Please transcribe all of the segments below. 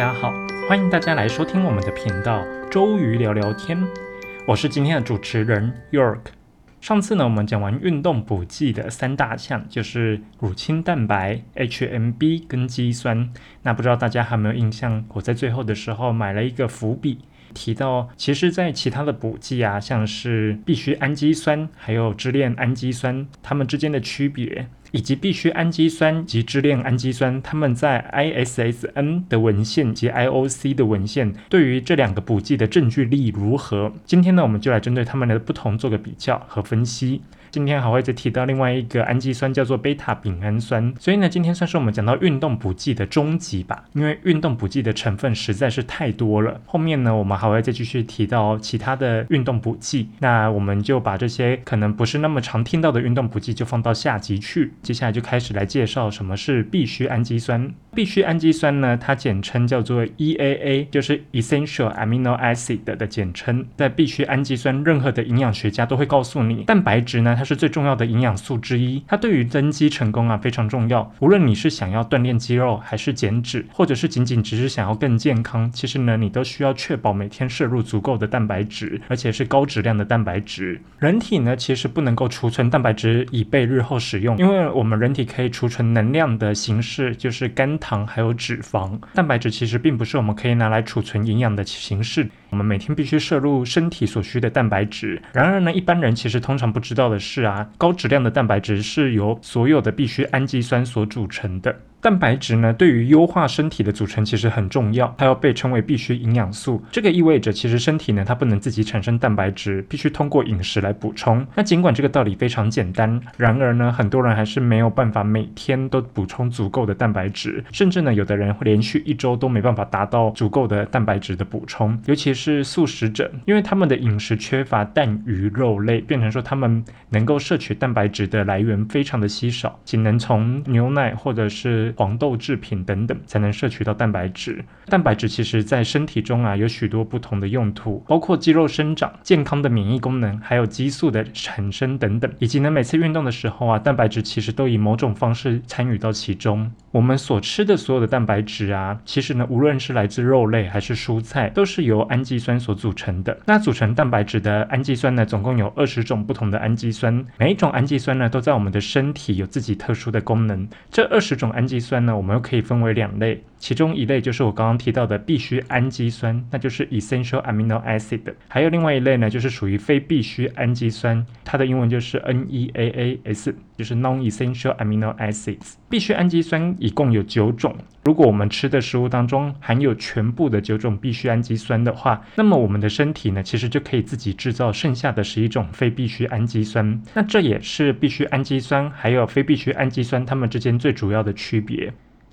大家好，欢迎大家来收听我们的频道周瑜聊聊天，我是今天的主持人 York。上次呢，我们讲完运动补剂的三大项，就是乳清蛋白、HMB 跟肌酸。那不知道大家还有没有印象？我在最后的时候买了一个伏笔，提到其实在其他的补剂啊，像是必需氨基酸还有支链氨基酸，它们之间的区别。以及必需氨基酸及支链氨基酸，它们在 ISSN 的文献及 IOC 的文献对于这两个补剂的证据力如何？今天呢，我们就来针对它们的不同做个比较和分析。今天还会再提到另外一个氨基酸，叫做贝塔丙氨酸。所以呢，今天算是我们讲到运动补剂的终极吧，因为运动补剂的成分实在是太多了。后面呢，我们还会再继续提到其他的运动补剂。那我们就把这些可能不是那么常听到的运动补剂就放到下集去。接下来就开始来介绍什么是必需氨基酸。必需氨基酸呢，它简称叫做 EAA，就是 Essential Amino Acid 的简称。在必需氨基酸，任何的营养学家都会告诉你，蛋白质呢。它是最重要的营养素之一，它对于增肌成功啊非常重要。无论你是想要锻炼肌肉，还是减脂，或者是仅仅只是想要更健康，其实呢，你都需要确保每天摄入足够的蛋白质，而且是高质量的蛋白质。人体呢，其实不能够储存蛋白质以备日后使用，因为我们人体可以储存能量的形式就是肝糖还有脂肪，蛋白质其实并不是我们可以拿来储存营养的形式。我们每天必须摄入身体所需的蛋白质。然而呢，一般人其实通常不知道的是啊，高质量的蛋白质是由所有的必需氨基酸所组成的。蛋白质呢，对于优化身体的组成其实很重要，它要被称为必需营养素。这个意味着，其实身体呢，它不能自己产生蛋白质，必须通过饮食来补充。那尽管这个道理非常简单，然而呢，很多人还是没有办法每天都补充足够的蛋白质，甚至呢，有的人会连续一周都没办法达到足够的蛋白质的补充。尤其是是素食者，因为他们的饮食缺乏蛋、鱼、肉类，变成说他们能够摄取蛋白质的来源非常的稀少，仅能从牛奶或者是黄豆制品等等才能摄取到蛋白质。蛋白质其实在身体中啊有许多不同的用途，包括肌肉生长、健康的免疫功能，还有激素的产生等等。以及呢，每次运动的时候啊，蛋白质其实都以某种方式参与到其中。我们所吃的所有的蛋白质啊，其实呢，无论是来自肉类还是蔬菜，都是由氨基酸所组成的。那组成蛋白质的氨基酸呢，总共有二十种不同的氨基酸，每一种氨基酸呢，都在我们的身体有自己特殊的功能。这二十种氨基酸呢，我们又可以分为两类，其中一类就是我刚刚提到的必需氨基酸，那就是 essential amino acid。还有另外一类呢，就是属于非必需氨基酸，它的英文就是 NEAAS，就是 non-essential amino acids。必需氨基酸一共有九种，如果我们吃的食物当中含有全部的九种必需氨基酸的话，那么我们的身体呢，其实就可以自己制造剩下的十一种非必需氨基酸。那这也是必需氨基酸还有非必需氨基酸它们之间最主要的区别。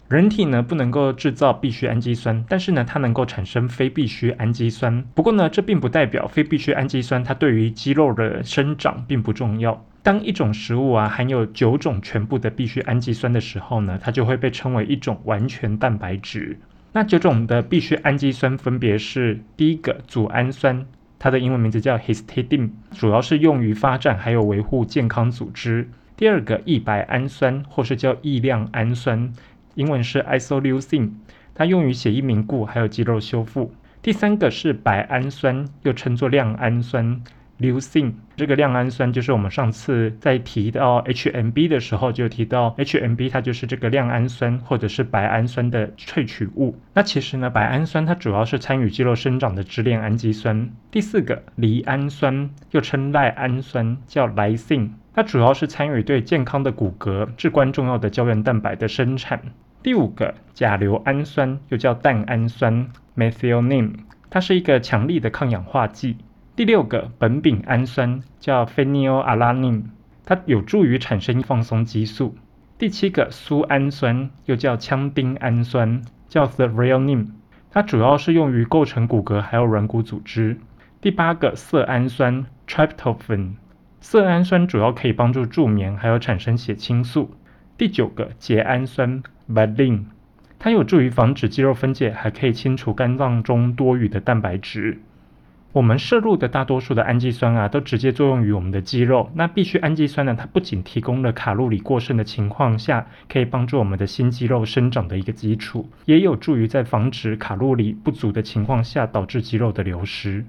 人体呢不能够制造必需氨基酸，但是呢它能够产生非必需氨基酸。不过呢这并不代表非必需氨基酸它对于肌肉的生长并不重要。当一种食物啊含有九种全部的必需氨基酸的时候呢，它就会被称为一种完全蛋白质。那九种的必需氨基酸分别是：第一个组氨酸，它的英文名字叫 histidine，主要是用于发展还有维护健康组织；第二个异白氨酸，或是叫异亮氨酸，英文是 isoleucine，它用于血液凝固还有肌肉修复；第三个是白氨酸，又称作亮氨酸。leucine 这个亮氨酸就是我们上次在提到 HMB 的时候就提到 HMB 它就是这个亮氨酸或者是白氨酸的萃取物。那其实呢，白氨酸它主要是参与肌肉生长的支链氨基酸。第四个赖氨酸又称赖氨酸，叫 lysine，它主要是参与对健康的骨骼至关重要的胶原蛋白的生产。第五个甲硫氨酸又叫蛋氨酸 methionine，它是一个强力的抗氧化剂。第六个苯丙氨酸叫 phenylalanine，它有助于产生放松激素。第七个苏氨酸又叫羟丁氨酸，叫 threonine，它主要是用于构成骨骼还有软骨组织。第八个色氨酸 tryptophan，色氨酸主要可以帮助助眠还有产生血清素。第九个缬氨酸 v a l i n 它有助于防止肌肉分解，还可以清除肝脏中多余的蛋白质。我们摄入的大多数的氨基酸啊，都直接作用于我们的肌肉。那必需氨基酸呢，它不仅提供了卡路里过剩的情况下，可以帮助我们的新肌肉生长的一个基础，也有助于在防止卡路里不足的情况下导致肌肉的流失。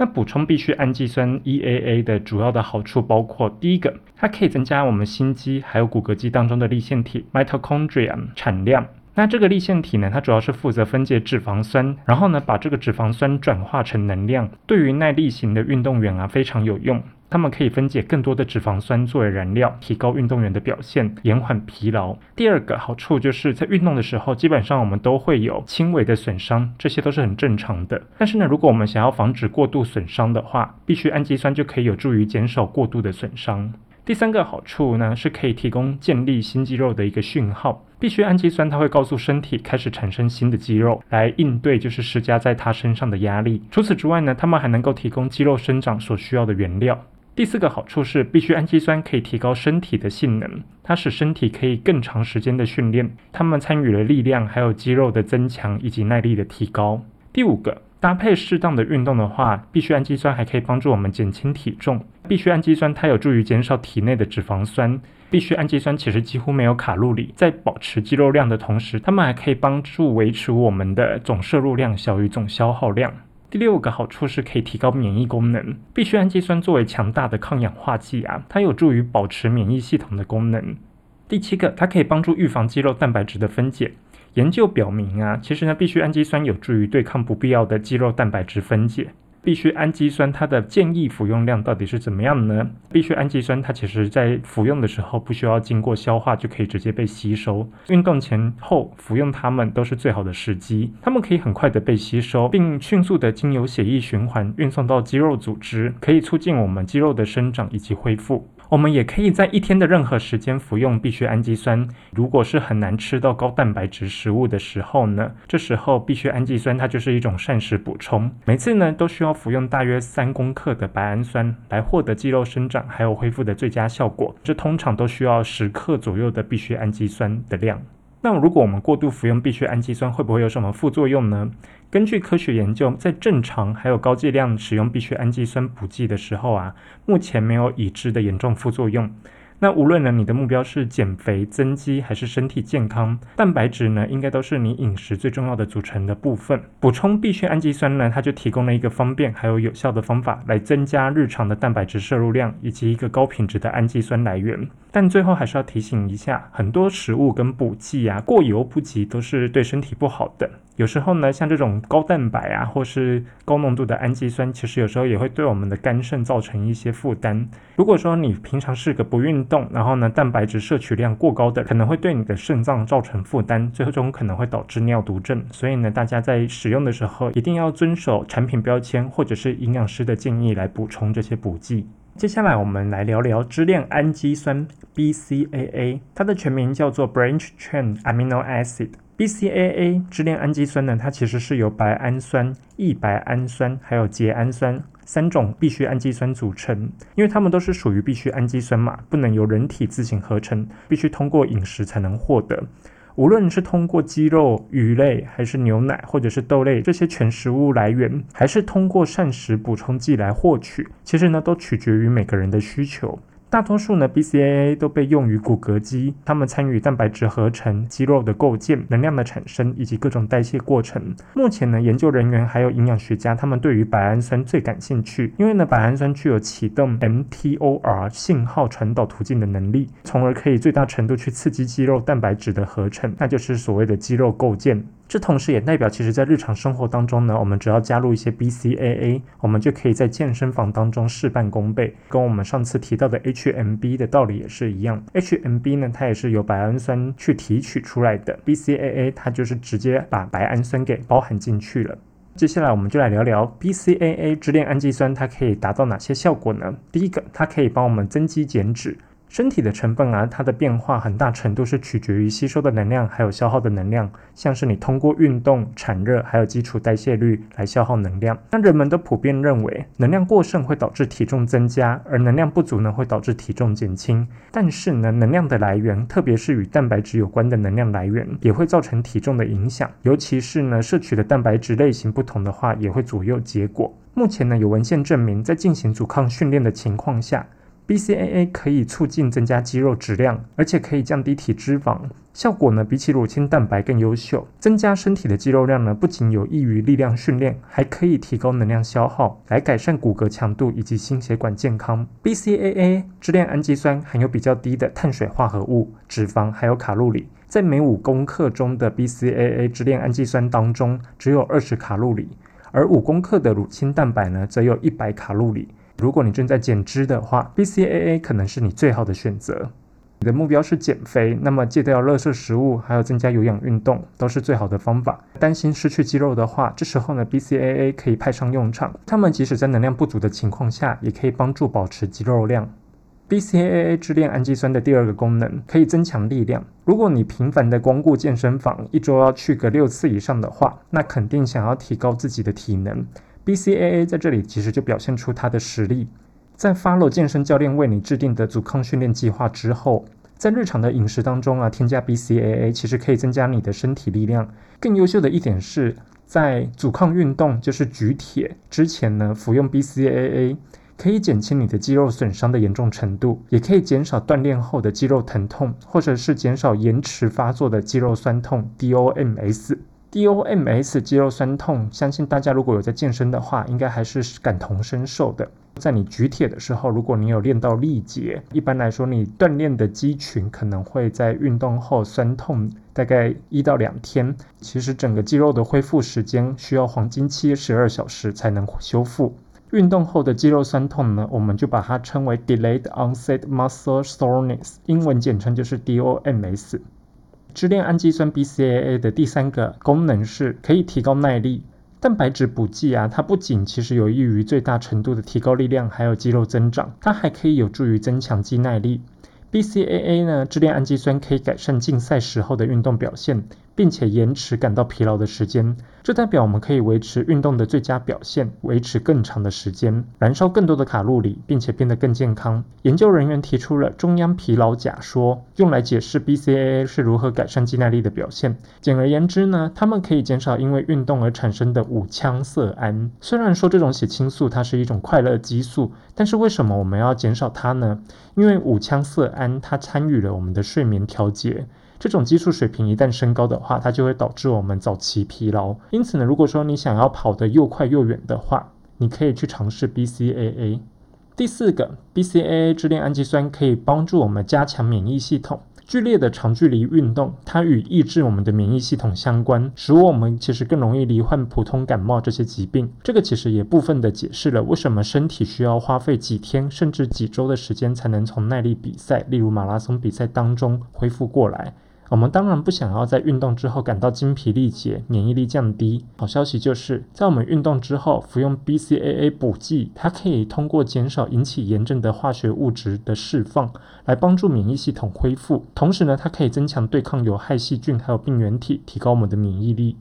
那补充必需氨基酸 EAA 的主要的好处包括：第一个，它可以增加我们心肌还有骨骼肌当中的粒线体 mitochondria 产量。那这个粒线体呢，它主要是负责分解脂肪酸，然后呢，把这个脂肪酸转化成能量。对于耐力型的运动员啊，非常有用。他们可以分解更多的脂肪酸作为燃料，提高运动员的表现，延缓疲劳。第二个好处就是在运动的时候，基本上我们都会有轻微的损伤，这些都是很正常的。但是呢，如果我们想要防止过度损伤的话，必须氨基酸就可以有助于减少过度的损伤。第三个好处呢，是可以提供建立新肌肉的一个讯号。必需氨基酸它会告诉身体开始产生新的肌肉，来应对就是施加在它身上的压力。除此之外呢，它们还能够提供肌肉生长所需要的原料。第四个好处是，必需氨基酸可以提高身体的性能，它使身体可以更长时间的训练。它们参与了力量还有肌肉的增强以及耐力的提高。第五个。搭配适当的运动的话，必需氨基酸还可以帮助我们减轻体重。必需氨基酸它有助于减少体内的脂肪酸。必需氨基酸其实几乎没有卡路里，在保持肌肉量的同时，它们还可以帮助维持我们的总摄入量小于总消耗量。第六个好处是可以提高免疫功能。必需氨基酸作为强大的抗氧化剂啊，它有助于保持免疫系统的功能。第七个，它可以帮助预防肌肉蛋白质的分解。研究表明啊，其实呢，必需氨基酸有助于对抗不必要的肌肉蛋白质分解。必须氨基酸它的建议服用量到底是怎么样呢？必须氨基酸它其实在服用的时候不需要经过消化就可以直接被吸收。运动前后服用它们都是最好的时机，它们可以很快的被吸收，并迅速的经由血液循环运送到肌肉组织，可以促进我们肌肉的生长以及恢复。我们也可以在一天的任何时间服用必需氨基酸。如果是很难吃到高蛋白质食物的时候呢，这时候必需氨基酸它就是一种膳食补充。每次呢都需要服用大约三公克的白氨酸来获得肌肉生长还有恢复的最佳效果。这通常都需要十克左右的必需氨基酸的量。那如果我们过度服用必需氨基酸，会不会有什么副作用呢？根据科学研究，在正常还有高剂量使用必需氨基酸补剂的时候啊，目前没有已知的严重副作用。那无论呢，你的目标是减肥、增肌还是身体健康，蛋白质呢，应该都是你饮食最重要的组成的部分。补充必需氨基酸呢，它就提供了一个方便还有有效的方法，来增加日常的蛋白质摄入量，以及一个高品质的氨基酸来源。但最后还是要提醒一下，很多食物跟补剂啊，过犹不及，都是对身体不好的。有时候呢，像这种高蛋白啊，或是高浓度的氨基酸，其实有时候也会对我们的肝肾造成一些负担。如果说你平常是个不运动，然后呢，蛋白质摄取量过高的，可能会对你的肾脏造成负担，最终可能会导致尿毒症。所以呢，大家在使用的时候一定要遵守产品标签或者是营养师的建议来补充这些补剂。接下来我们来聊聊支链氨基酸 BCAA，它的全名叫做 Branch Chain Amino Acid。BCAA 支链氨基酸呢，它其实是由白氨酸、异白氨酸还有缬氨酸三种必需氨基酸组成。因为它们都是属于必需氨基酸嘛，不能由人体自行合成，必须通过饮食才能获得。无论是通过鸡肉、鱼类，还是牛奶或者是豆类这些全食物来源，还是通过膳食补充剂来获取，其实呢都取决于每个人的需求。大多数呢，BCAA 都被用于骨骼肌，它们参与蛋白质合成、肌肉的构建、能量的产生以及各种代谢过程。目前呢，研究人员还有营养学家，他们对于白氨酸最感兴趣，因为呢，白氨酸具有启动 mTOR 信号传导途径的能力，从而可以最大程度去刺激肌肉蛋白质的合成，那就是所谓的肌肉构建。这同时也代表，其实，在日常生活当中呢，我们只要加入一些 BCAA，我们就可以在健身房当中事半功倍。跟我们上次提到的 H HMB 的道理也是一样。HMB 呢，它也是由白氨酸去提取出来的，BCAA 它就是直接把白氨酸给包含进去了。接下来，我们就来聊聊 BCAA 支链氨基酸，它可以达到哪些效果呢？第一个，它可以帮我们增肌减脂。身体的成分啊，它的变化很大程度是取决于吸收的能量还有消耗的能量，像是你通过运动产热，还有基础代谢率来消耗能量。那人们都普遍认为，能量过剩会导致体重增加，而能量不足呢会导致体重减轻。但是呢，能量的来源，特别是与蛋白质有关的能量来源，也会造成体重的影响。尤其是呢，摄取的蛋白质类型不同的话，也会左右结果。目前呢，有文献证明，在进行阻抗训练的情况下。BCAA 可以促进增加肌肉质量，而且可以降低体脂肪，效果呢比起乳清蛋白更优秀。增加身体的肌肉量呢，不仅有益于力量训练，还可以提高能量消耗，来改善骨骼强度以及心血管健康。BCAA 支链氨基酸含有比较低的碳水化合物、脂肪还有卡路里，在每五公克中的 BCAA 支链氨基酸当中只有二十卡路里，而五公克的乳清蛋白呢，则有一百卡路里。如果你正在减脂的话，BCAA 可能是你最好的选择。你的目标是减肥，那么戒掉垃圾食物，还有增加有氧运动，都是最好的方法。担心失去肌肉的话，这时候呢，BCAA 可以派上用场。它们即使在能量不足的情况下，也可以帮助保持肌肉量。BCAA 支链氨基酸的第二个功能，可以增强力量。如果你频繁的光顾健身房，一周要去个六次以上的话，那肯定想要提高自己的体能。BCAA 在这里其实就表现出它的实力，在 follow 健身教练为你制定的阻抗训练计划之后，在日常的饮食当中啊，添加 BCAA 其实可以增加你的身体力量。更优秀的一点是，在阻抗运动就是举铁之前呢，服用 BCAA 可以减轻你的肌肉损伤的严重程度，也可以减少锻炼后的肌肉疼痛，或者是减少延迟发作的肌肉酸痛 DOMS。DOMS 肌肉酸痛，相信大家如果有在健身的话，应该还是感同身受的。在你举铁的时候，如果你有练到力竭，一般来说你锻炼的肌群可能会在运动后酸痛大概一到两天。其实整个肌肉的恢复时间需要黄金期十二小时才能修复。运动后的肌肉酸痛呢，我们就把它称为 Delayed Onset Muscle Soreness，英文简称就是 DOMS。支链氨基酸 BCAA 的第三个功能是可以提高耐力。蛋白质补剂啊，它不仅其实有益于最大程度的提高力量，还有肌肉增长，它还可以有助于增强肌耐力。BCAA 呢，支链氨基酸可以改善竞赛时候的运动表现。并且延迟感到疲劳的时间，这代表我们可以维持运动的最佳表现，维持更长的时间，燃烧更多的卡路里，并且变得更健康。研究人员提出了中央疲劳假说，用来解释 BCAA 是如何改善肌耐力的表现。简而言之呢，它们可以减少因为运动而产生的五羟色胺。虽然说这种血清素它是一种快乐激素，但是为什么我们要减少它呢？因为五羟色胺它参与了我们的睡眠调节。这种激素水平一旦升高的话，它就会导致我们早期疲劳。因此呢，如果说你想要跑得又快又远的话，你可以去尝试 BCAA。第四个，BCAA 支链氨基酸可以帮助我们加强免疫系统。剧烈的长距离运动，它与抑制我们的免疫系统相关，使我们其实更容易罹患普通感冒这些疾病。这个其实也部分的解释了为什么身体需要花费几天甚至几周的时间才能从耐力比赛，例如马拉松比赛当中恢复过来。我们当然不想要在运动之后感到精疲力竭、免疫力降低。好消息就是在我们运动之后服用 BCAA 补剂，它可以通过减少引起炎症的化学物质的释放，来帮助免疫系统恢复。同时呢，它可以增强对抗有害细菌还有病原体，提高我们的免疫力。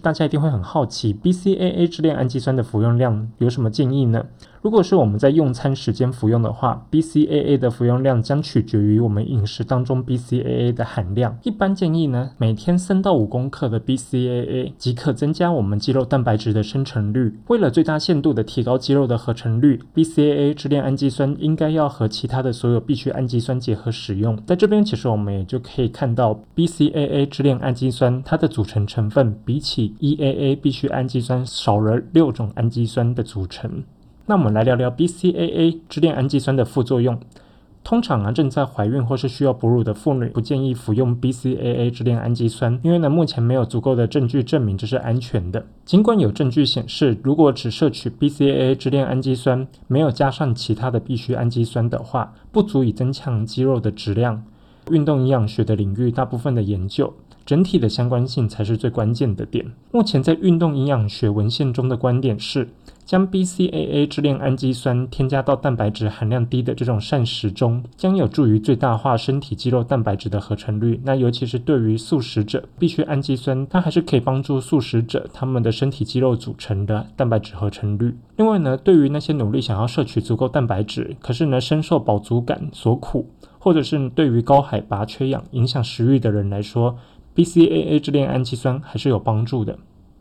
大家一定会很好奇，BCAA 支链氨基酸的服用量有什么建议呢？如果是我们在用餐时间服用的话，BCAA 的服用量将取决于我们饮食当中 BCAA 的含量。一般建议呢，每天三到五公克的 BCAA 即可增加我们肌肉蛋白质的生成率。为了最大限度的提高肌肉的合成率，BCAA 支链氨基酸应该要和其他的所有必需氨基酸结合使用。在这边，其实我们也就可以看到 BCAA 支链氨基酸它的组成成分比起 EAA 必需氨基酸少了六种氨基酸的组成。那我们来聊聊 BCAA 支链氨基酸的副作用。通常啊，正在怀孕或是需要哺乳的妇女不建议服用 BCAA 支链氨基酸，因为呢，目前没有足够的证据证明这是安全的。尽管有证据显示，如果只摄取 BCAA 支链氨基酸，没有加上其他的必需氨基酸的话，不足以增强肌肉的质量。运动营养学的领域，大部分的研究。整体的相关性才是最关键的点。目前在运动营养学文献中的观点是，将 BCAA 支链氨基酸添加到蛋白质含量低的这种膳食中，将有助于最大化身体肌肉蛋白质的合成率。那尤其是对于素食者，必需氨基酸它还是可以帮助素食者他们的身体肌肉组成的蛋白质合成率。另外呢，对于那些努力想要摄取足够蛋白质，可是呢深受饱足感所苦，或者是对于高海拔缺氧影响食欲的人来说，BCAA 支链氨基酸还是有帮助的。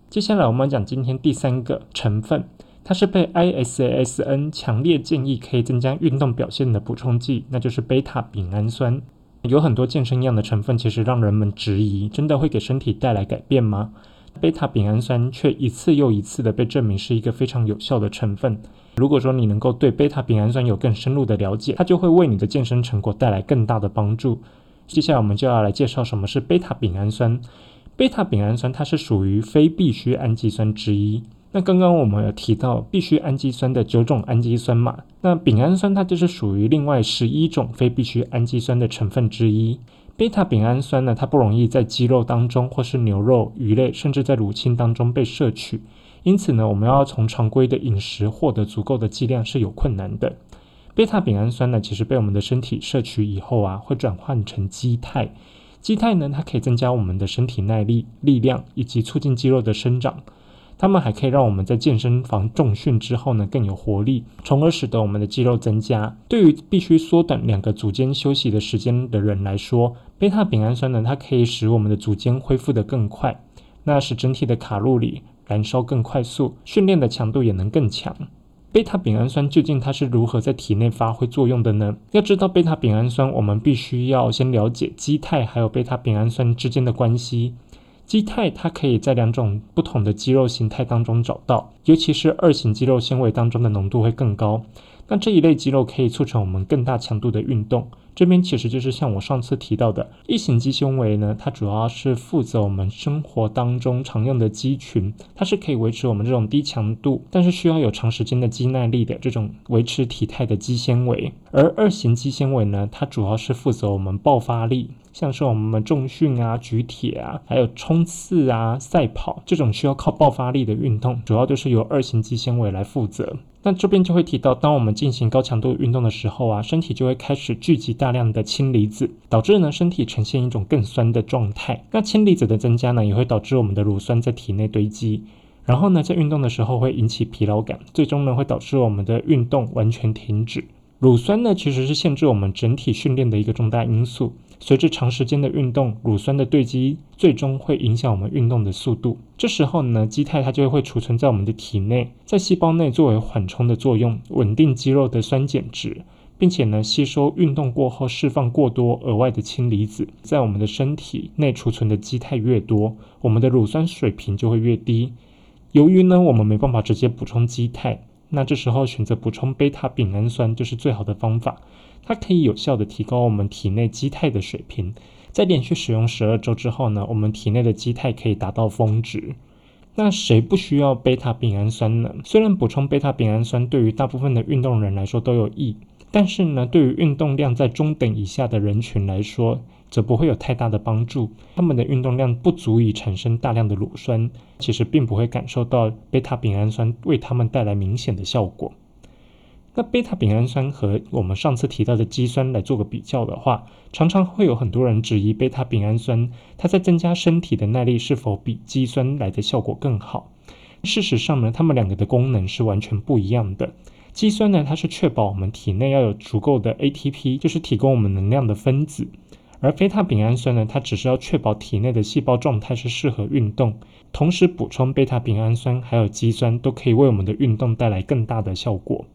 接下来我们讲今天第三个成分。它是被 ISSN 强烈建议可以增加运动表现的补充剂，那就是贝塔丙氨酸。有很多健身样的成分，其实让人们质疑：真的会给身体带来改变吗？贝塔丙氨酸却一次又一次的被证明是一个非常有效的成分。如果说你能够对贝塔丙氨酸有更深入的了解，它就会为你的健身成果带来更大的帮助。接下来我们就要来介绍什么是贝塔丙氨酸。贝塔丙氨酸它是属于非必需氨基酸之一。那刚刚我们有提到必需氨基酸的九种氨基酸嘛？那丙氨酸它就是属于另外十一种非必需氨基酸的成分之一。贝塔丙氨酸呢，它不容易在肌肉当中或是牛肉、鱼类，甚至在乳清当中被摄取，因此呢，我们要从常规的饮食获得足够的剂量是有困难的。贝塔丙氨酸呢，其实被我们的身体摄取以后啊，会转换成肌肽。肌肽呢，它可以增加我们的身体耐力、力量以及促进肌肉的生长。它们还可以让我们在健身房重训之后呢更有活力，从而使得我们的肌肉增加。对于必须缩短两个组间休息的时间的人来说，贝塔丙氨酸呢，它可以使我们的组间恢复得更快，那使整体的卡路里燃烧更快速，训练的强度也能更强。贝塔丙氨酸究竟它是如何在体内发挥作用的呢？要知道贝塔丙氨酸，我们必须要先了解肌肽还有贝塔丙氨酸之间的关系。肌肽它可以在两种不同的肌肉形态当中找到，尤其是二型肌肉纤维当中的浓度会更高。那这一类肌肉可以促成我们更大强度的运动。这边其实就是像我上次提到的，一型肌纤维呢，它主要是负责我们生活当中常用的肌群，它是可以维持我们这种低强度，但是需要有长时间的肌耐力的这种维持体态的肌纤维。而二型肌纤维呢，它主要是负责我们爆发力。像是我们重训啊、举铁啊，还有冲刺啊、赛跑这种需要靠爆发力的运动，主要都是由二型肌纤维来负责。那这边就会提到，当我们进行高强度运动的时候啊，身体就会开始聚集大量的氢离子，导致呢身体呈现一种更酸的状态。那氢离子的增加呢，也会导致我们的乳酸在体内堆积，然后呢在运动的时候会引起疲劳感，最终呢会导致我们的运动完全停止。乳酸呢其实是限制我们整体训练的一个重大因素。随着长时间的运动，乳酸的堆积最终会影响我们运动的速度。这时候呢，肌肽它就会储存在我们的体内，在细胞内作为缓冲的作用，稳定肌肉的酸碱值，并且呢，吸收运动过后释放过多额外的氢离子。在我们的身体内储存的肌肽越多，我们的乳酸水平就会越低。由于呢，我们没办法直接补充肌肽，那这时候选择补充贝塔丙氨酸就是最好的方法。它可以有效的提高我们体内肌肽的水平，在连续使用十二周之后呢，我们体内的肌肽可以达到峰值。那谁不需要贝塔丙氨酸呢？虽然补充贝塔丙氨酸对于大部分的运动人来说都有益，但是呢，对于运动量在中等以下的人群来说，则不会有太大的帮助。他们的运动量不足以产生大量的乳酸，其实并不会感受到贝塔丙氨酸为他们带来明显的效果。那贝塔丙氨酸和我们上次提到的肌酸来做个比较的话，常常会有很多人质疑贝塔丙氨酸它在增加身体的耐力是否比肌酸来的效果更好。事实上呢，它们两个的功能是完全不一样的。肌酸呢，它是确保我们体内要有足够的 ATP，就是提供我们能量的分子；而贝塔丙氨酸呢，它只是要确保体内的细胞状态是适合运动。同时补充贝塔丙氨酸还有肌酸都可以为我们的运动带来更大的效果。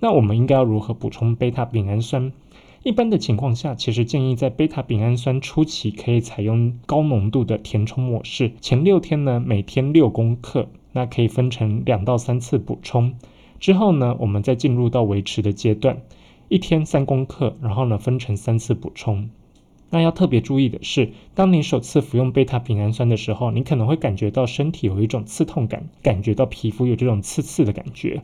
那我们应该要如何补充贝塔丙氨酸？一般的情况下，其实建议在贝塔丙氨酸初期可以采用高浓度的填充模式。前六天呢，每天六公克，那可以分成两到三次补充。之后呢，我们再进入到维持的阶段，一天三公克，然后呢分成三次补充。那要特别注意的是，当你首次服用贝塔丙氨酸的时候，你可能会感觉到身体有一种刺痛感，感觉到皮肤有这种刺刺的感觉。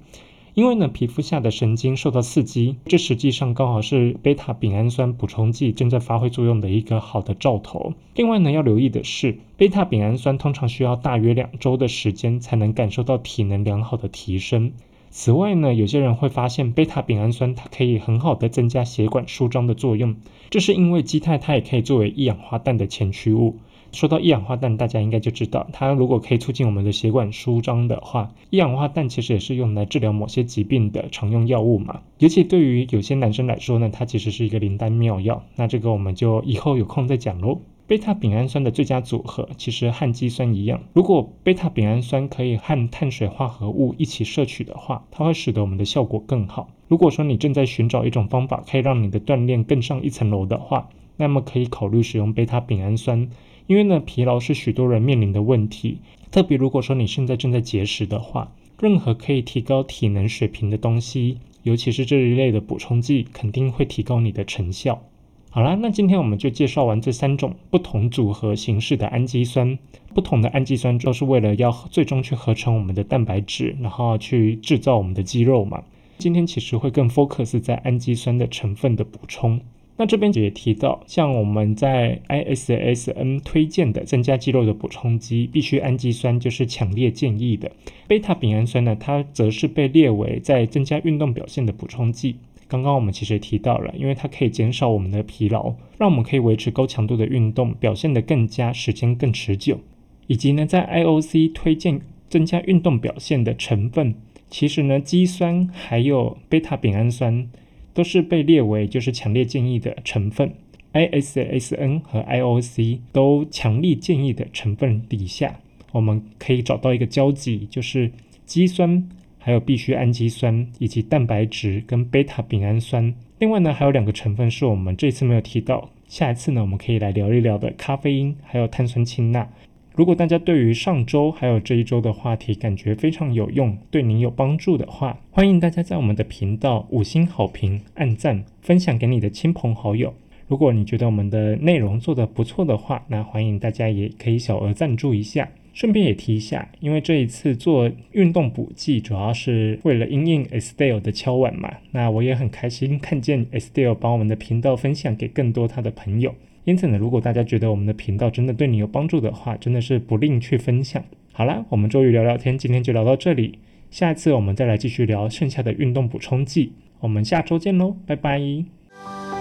因为呢，皮肤下的神经受到刺激，这实际上刚好是贝塔丙氨酸补充剂正在发挥作用的一个好的兆头。另外呢，要留意的是，贝塔丙氨酸通常需要大约两周的时间才能感受到体能良好的提升。此外呢，有些人会发现贝塔丙氨酸它可以很好的增加血管舒张的作用，这是因为基肽它也可以作为一氧化氮的前驱物。说到一氧化氮，大家应该就知道，它如果可以促进我们的血管舒张的话，一氧化氮其实也是用来治疗某些疾病的常用药物嘛。尤其对于有些男生来说呢，它其实是一个灵丹妙药。那这个我们就以后有空再讲喽。贝塔丙氨酸的最佳组合其实和肌酸一样，如果贝塔丙氨酸可以和碳水化合物一起摄取的话，它会使得我们的效果更好。如果说你正在寻找一种方法可以让你的锻炼更上一层楼的话，那么可以考虑使用贝塔丙氨酸。因为呢，疲劳是许多人面临的问题，特别如果说你现在正在节食的话，任何可以提高体能水平的东西，尤其是这一类的补充剂，肯定会提高你的成效。好啦，那今天我们就介绍完这三种不同组合形式的氨基酸，不同的氨基酸都是为了要最终去合成我们的蛋白质，然后去制造我们的肌肉嘛。今天其实会更 focus 在氨基酸的成分的补充。那这边也提到，像我们在 ISSN 推荐的增加肌肉的补充剂，必须氨基酸就是强烈建议的。贝塔丙氨酸呢，它则是被列为在增加运动表现的补充剂。刚刚我们其实也提到了，因为它可以减少我们的疲劳，让我们可以维持高强度的运动，表现得更加时间更持久。以及呢，在 IOC 推荐增加运动表现的成分，其实呢，肌酸还有贝塔丙氨酸。都是被列为就是强烈建议的成分，ISSN 和 IOC 都强力建议的成分底下，我们可以找到一个交集，就是肌酸、还有必需氨基酸以及蛋白质跟贝塔丙氨酸。另外呢，还有两个成分是我们这次没有提到，下一次呢我们可以来聊一聊的咖啡因还有碳酸氢钠。如果大家对于上周还有这一周的话题感觉非常有用，对您有帮助的话，欢迎大家在我们的频道五星好评、按赞、分享给你的亲朋好友。如果你觉得我们的内容做得不错的话，那欢迎大家也可以小额赞助一下。顺便也提一下，因为这一次做运动补剂，主要是为了应应 Estelle 的敲碗嘛，那我也很开心看见 Estelle 把我们的频道分享给更多他的朋友。因此呢，如果大家觉得我们的频道真的对你有帮助的话，真的是不吝去分享。好啦，我们周瑜聊聊天，今天就聊到这里，下一次我们再来继续聊剩下的运动补充剂。我们下周见喽，拜拜。